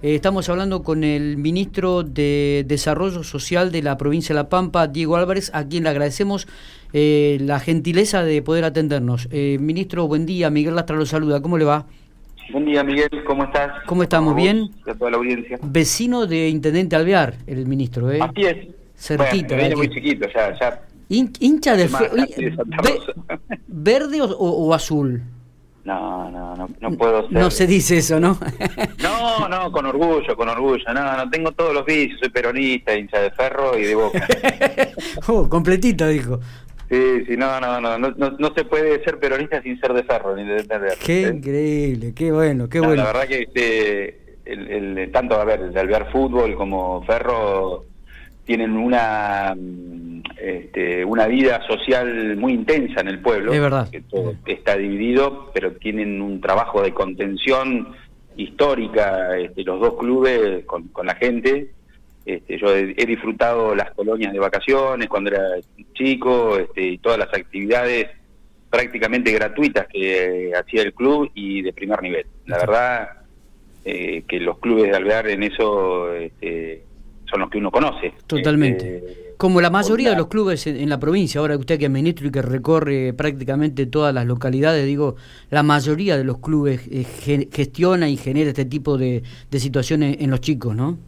Eh, estamos hablando con el ministro de Desarrollo Social de la provincia de La Pampa, Diego Álvarez, a quien le agradecemos eh, la gentileza de poder atendernos. Eh, ministro, buen día. Miguel Lastra lo saluda. ¿Cómo le va? Buen día, Miguel. ¿Cómo estás? ¿Cómo estamos? ¿Bien? A toda la audiencia. Vecino de Intendente Alvear, el ministro, ¿eh? Así es. Cerquita. Bueno, muy chiquito, ya. ya. hincha de... ¿Verde o azul? No, no, no, no puedo ser. No se dice eso, ¿no? no, no, con orgullo, con orgullo. No, no tengo todos los vicios. Soy peronista, hincha de ferro y de boca. oh, completito, dijo. Sí, sí, no, no, no, no, no, se puede ser peronista sin ser de ferro ni de entender. Qué increíble, qué bueno, qué bueno. La verdad que este, el, el, tanto, a ver, el Alvear Fútbol como Ferro tienen una este, una vida social muy intensa en el pueblo. Es verdad. Que todo está dividido, pero tienen un trabajo de contención histórica, este, los dos clubes con, la gente. Este, yo he, disfrutado las colonias de vacaciones cuando era chico este, y todas las actividades prácticamente gratuitas que hacía el club y de primer nivel. La verdad eh, que los clubes de Alvear en eso este, son los que uno conoce. Totalmente. Este, como la mayoría de los clubes en, la provincia, ahora usted que es ministro y que recorre prácticamente todas las localidades, digo, la mayoría de los clubes eh, gestiona y genera este tipo de, situaciones en los chicos, ¿no?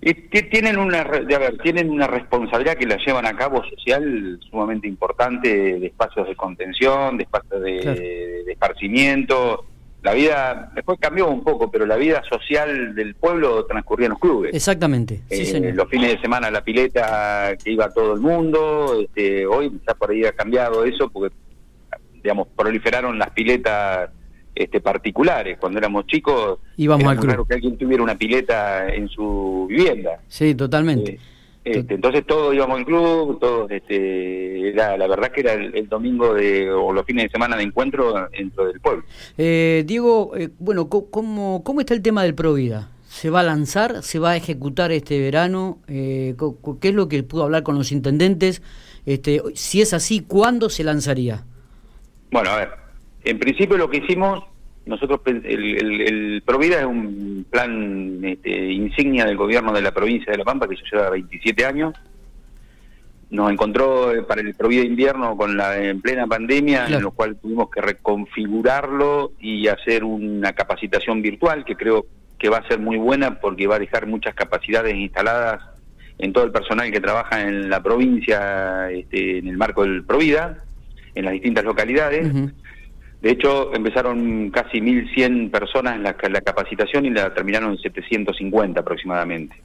Y tienen una, a ver, tienen una responsabilidad que la llevan a cabo social sumamente importante de espacios de contención, de espacios de esparcimiento, la vida, después cambió un poco, pero la vida social del pueblo transcurría en los clubes. Exactamente, sí, eh, Los fines de semana la pileta que iba todo el mundo, este, hoy ya por ahí ha cambiado eso porque, digamos, proliferaron las piletas este, particulares. Cuando éramos chicos, íbamos era al muy que alguien tuviera una pileta en su vivienda. Sí, totalmente. Eh, este, entonces todos íbamos al club, todos, este, era, la verdad que era el, domingo de, o los fines de semana de encuentro dentro del pueblo. Eh, Diego, eh, bueno, ¿cómo, ¿cómo está el tema del Provida? ¿Se va a lanzar? ¿Se va a ejecutar este verano? Eh, ¿Qué es lo que pudo hablar con los intendentes? Este, si es así, ¿cuándo se lanzaría? Bueno, a ver, en principio lo que hicimos nosotros, el, el, Provida es un plan este, insignia del gobierno de la provincia de La Pampa que ya lleva 27 años. Nos encontró eh, para el Provida invierno con la en plena pandemia, en lo cual tuvimos que reconfigurarlo y hacer una capacitación virtual que creo que va a ser muy buena porque va a dejar muchas capacidades instaladas en todo el personal que trabaja en la provincia este, en el marco del Provida, en las distintas localidades. De hecho, empezaron casi 1.100 personas en la, capacitación y la terminaron en 750 aproximadamente.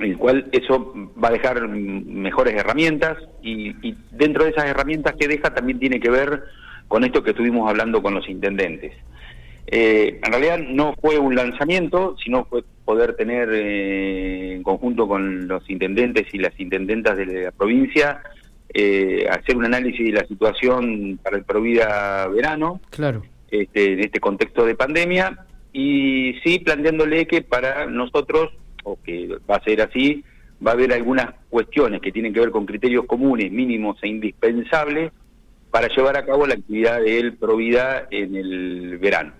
el cual eso va a dejar mejores herramientas y, dentro de esas herramientas que deja también tiene que ver con esto que estuvimos hablando con los intendentes. Eh, en realidad no fue un lanzamiento, sino fue poder tener eh, en conjunto con los intendentes y las intendentas de la provincia eh, hacer un análisis de la situación para el Provida verano, claro. este, en este contexto de pandemia, y sí planteándole que para nosotros, o que va a ser así, va a haber algunas cuestiones que tienen que ver con criterios comunes, mínimos e indispensables para llevar a cabo la actividad del Provida en el verano.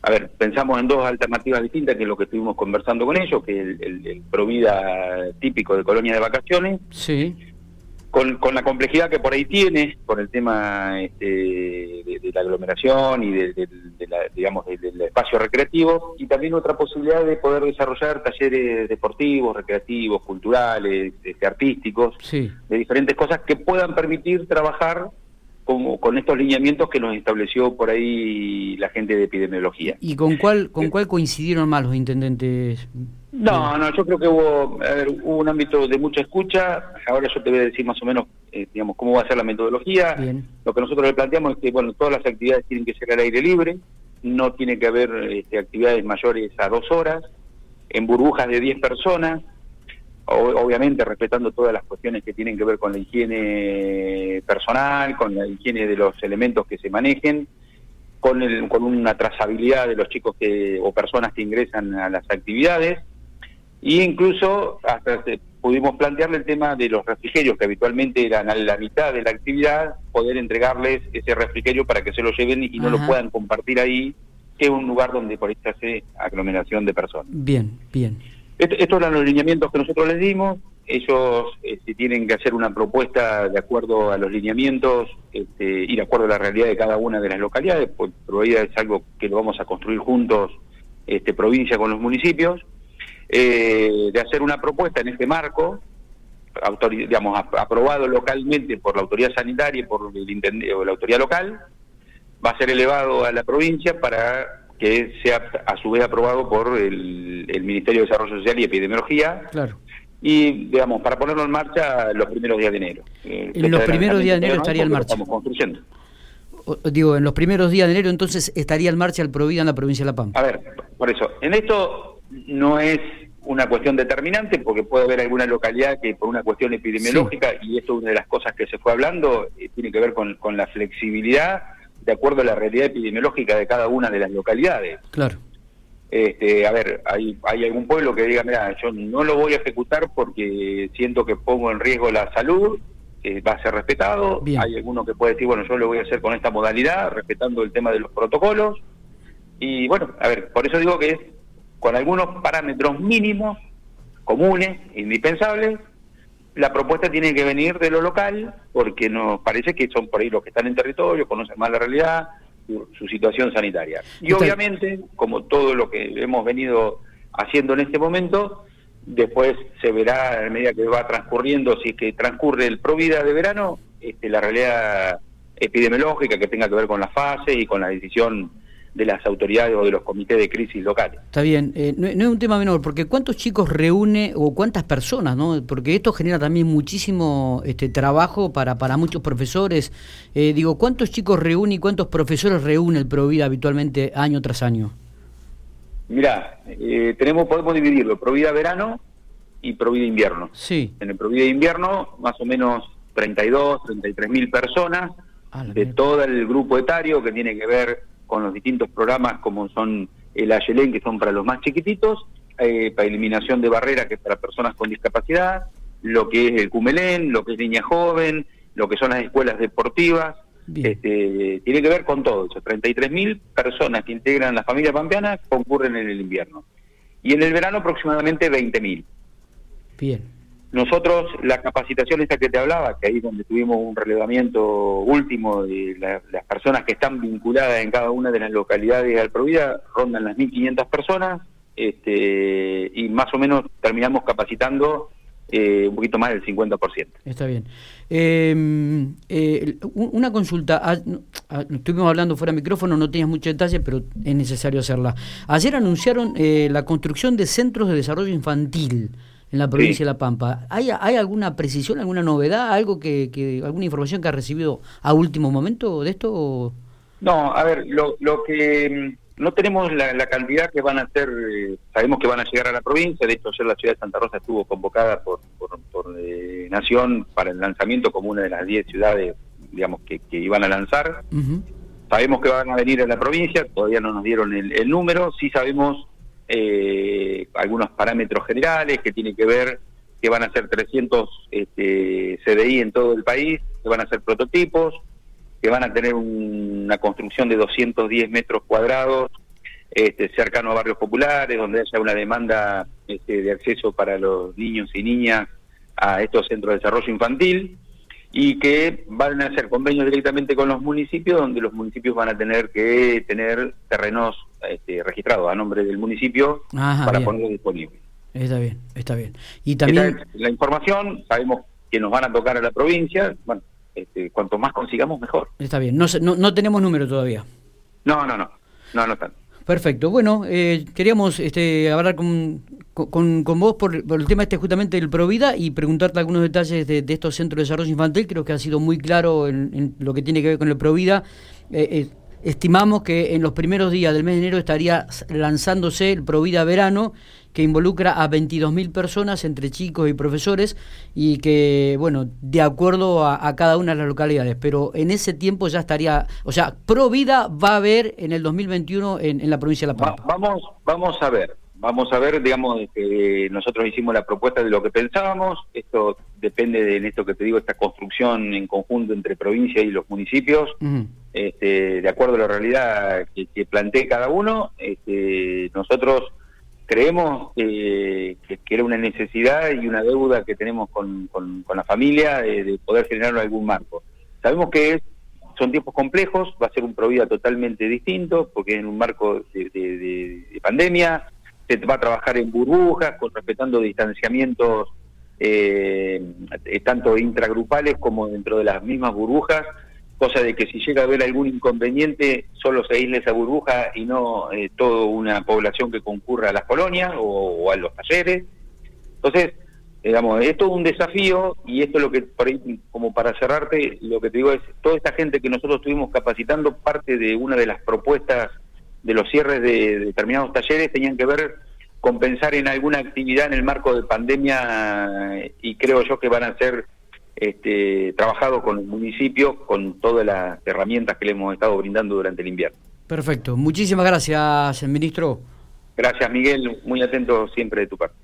A ver, pensamos en dos alternativas distintas, que es lo que estuvimos conversando con ellos, que es el, el Provida típico de colonia de vacaciones, sí con, con, la complejidad que por ahí tiene, por el tema este, de, la aglomeración y de, la, digamos, del espacio recreativo, y también otra posibilidad de poder desarrollar talleres deportivos, recreativos, culturales, este, artísticos, de diferentes cosas que puedan permitir trabajar como con estos lineamientos que nos estableció por ahí la gente de epidemiología. ¿Y con cuál, con cuál coincidieron más los intendentes? No, no, yo creo que hubo, hubo un ámbito de mucha escucha. Ahora yo te voy a decir más o menos, eh, digamos, cómo va a ser la metodología. Lo que nosotros le planteamos es que, bueno, todas las actividades tienen que ser al aire libre, no tiene que haber este, actividades mayores a dos horas, en burbujas de 10 personas, obviamente respetando todas las cuestiones que tienen que ver con la higiene personal, con la higiene de los elementos que se manejen, con, el, con una trazabilidad de los chicos que, o personas que ingresan a las actividades, e incluso hasta pudimos plantearle el tema de los refrigerios, que habitualmente eran a la mitad de la actividad, poder entregarles ese refrigerio para que se lo lleven y no lo puedan compartir ahí que es un lugar donde por ahí se hace aglomeración de personas. Bien, bien. estos eran los lineamientos que nosotros les dimos. Ellos este, tienen que hacer una propuesta de acuerdo a los lineamientos este, y de acuerdo a la realidad de cada una de las localidades, Provida es algo que lo vamos a construir juntos, este, provincia con los municipios, eh, de hacer una propuesta en este marco, digamos, aprobado localmente por la autoridad sanitaria y por el o la autoridad local, va a ser elevado a la provincia para que sea a su vez aprobado por el, el Ministerio de Desarrollo Social y Epidemiología. Claro y, digamos, para ponerlo en marcha los primeros días de enero. Eh, en los primeros días de enero estaría en marcha. Estamos construyendo. digo, en los primeros días de enero entonces estaría en marcha el Provida en la provincia de La Pampa. A ver, por eso, en esto no es una cuestión determinante porque puede haber alguna localidad que por una cuestión epidemiológica, y esto es una de las cosas que se fue hablando, eh, tiene que ver con, con la flexibilidad de acuerdo a la realidad epidemiológica de cada una de las localidades. Claro. Este, a ver, hay, hay algún pueblo que diga, mira, yo no lo voy a ejecutar porque siento que pongo en riesgo la salud, va a ser respetado. Hay alguno que puede decir, bueno, yo lo voy a hacer con esta modalidad, respetando el tema de los protocolos. Y bueno, a ver, por eso digo que es con algunos parámetros mínimos, comunes, indispensables. La propuesta tiene que venir de lo local, porque nos parece que son por ahí los que están en territorio, conocen más la realidad, su, situación sanitaria. Y obviamente, como todo lo que hemos venido haciendo en este momento, después se verá a medida que va transcurriendo, si es que transcurre el Provida de verano, este, la realidad epidemiológica que tenga que ver con la fase y con la decisión de las autoridades o de los comités de crisis locales. Está bien, eh, no, es un tema menor, porque ¿cuántos chicos reúne o cuántas personas? no Porque esto genera también muchísimo este trabajo para, para muchos profesores. Eh, digo, ¿cuántos chicos reúne y cuántos profesores reúne el Provida habitualmente año tras año? Mirá, eh, tenemos, podemos dividirlo, Provida verano y Provida invierno. Sí. En el Provida invierno, más o menos 32, 33 mil personas de todo el grupo etario que tiene que ver con los distintos programas como son el Ayelén, que son para los más chiquititos, eh, para eliminación de barreras, que es para personas con discapacidad, lo que es el Cumelén, lo que es Niña Joven, lo que son las escuelas deportivas, este, tiene que ver con todo eso. 33.000 personas que integran la familia pampeana concurren en el invierno. Y en el verano aproximadamente 20.000. Bien. Nosotros, la capacitación esta que te hablaba, que ahí donde tuvimos un relevamiento último de las personas que están vinculadas en cada una de las localidades al Provida, rondan las 1.500 personas, este, y más o menos terminamos capacitando eh, un poquito más del 50%. Está bien. Em, eh, una consulta, estuvimos hablando fuera de micrófono, no tenías mucho detalle, pero es necesario hacerla. Ayer anunciaron eh, la construcción de centros de desarrollo infantil en la provincia de La Pampa. ¿Hay, ¿Hay alguna precisión, alguna novedad, algo que, que, alguna información que ha recibido a último momento de esto? No, a ver, lo, lo que mm, no tenemos la, cantidad que van a ser, eh, sabemos que van a llegar a la provincia, de hecho ayer la ciudad de Santa Rosa estuvo convocada por, por, eh, Nación para el lanzamiento como una de las 10 ciudades, digamos, que, que iban a lanzar. Sabemos que van a venir a la provincia, todavía no nos dieron el, el número, sí sabemos eh, algunos parámetros generales que tienen que ver que van a ser 300 este, CDI en todo el país, que van a ser prototipos, que van a tener una construcción de 210 metros cuadrados este, cercano a barrios populares, donde haya una demanda este, de acceso para los niños y niñas a estos centros de desarrollo infantil y que van a hacer convenios directamente con los municipios, donde los municipios van a tener que tener terrenos este, registrados a nombre del municipio para ponerlos disponibles. Está bien, está bien. Y también la información, sabemos que nos van a tocar a la provincia, bueno, este, cuanto más consigamos mejor. Está bien, no, no, no tenemos número todavía. No, no, no, no, no están. Perfecto. Bueno, eh, queríamos este, hablar con, con, con vos por, el tema este justamente del Provida y preguntarte algunos detalles de, estos centros de desarrollo infantil. Creo que ha sido muy claro en, lo que tiene que ver con el Provida. Eh, eh, estimamos que en los primeros días del mes de enero estaría lanzándose el Provida Verano, que involucra a 22.000 personas entre chicos y profesores y que, bueno, de acuerdo a, cada una de las localidades, pero en ese tiempo ya estaría, o sea, Provida va a haber en el 2021 en, en la provincia de La Pampa. vamos, vamos a ver, vamos a ver, digamos, que nosotros hicimos la propuesta de lo que pensábamos, esto depende de esto que te digo, esta construcción en conjunto entre provincia y los municipios, este, de acuerdo a la realidad que, que plantee cada uno, este, nosotros creemos que, era una necesidad y una deuda que tenemos con, la familia de, poder generar algún marco. Sabemos que son tiempos complejos, va a ser un Provida totalmente distinto, porque en un marco de, pandemia, se va a trabajar en burbujas, con respetando distanciamientos eh, tanto intragrupales como dentro de las mismas burbujas, cosa de que si llega a haber algún inconveniente, solo se aísle esa burbuja y no eh, toda una población que concurra a las colonias o, a los talleres. Entonces, digamos, es todo un desafío y esto es lo que, por ahí, como para cerrarte, lo que te digo es, toda esta gente que nosotros estuvimos capacitando, parte de una de las propuestas de los cierres de, determinados talleres tenían que ver con pensar en alguna actividad en el marco de pandemia y creo yo que van a ser este, trabajado con el municipio con todas las herramientas que le hemos estado brindando durante el invierno. Perfecto. Muchísimas gracias, ministro. Gracias, Miguel. Muy atento siempre de tu parte.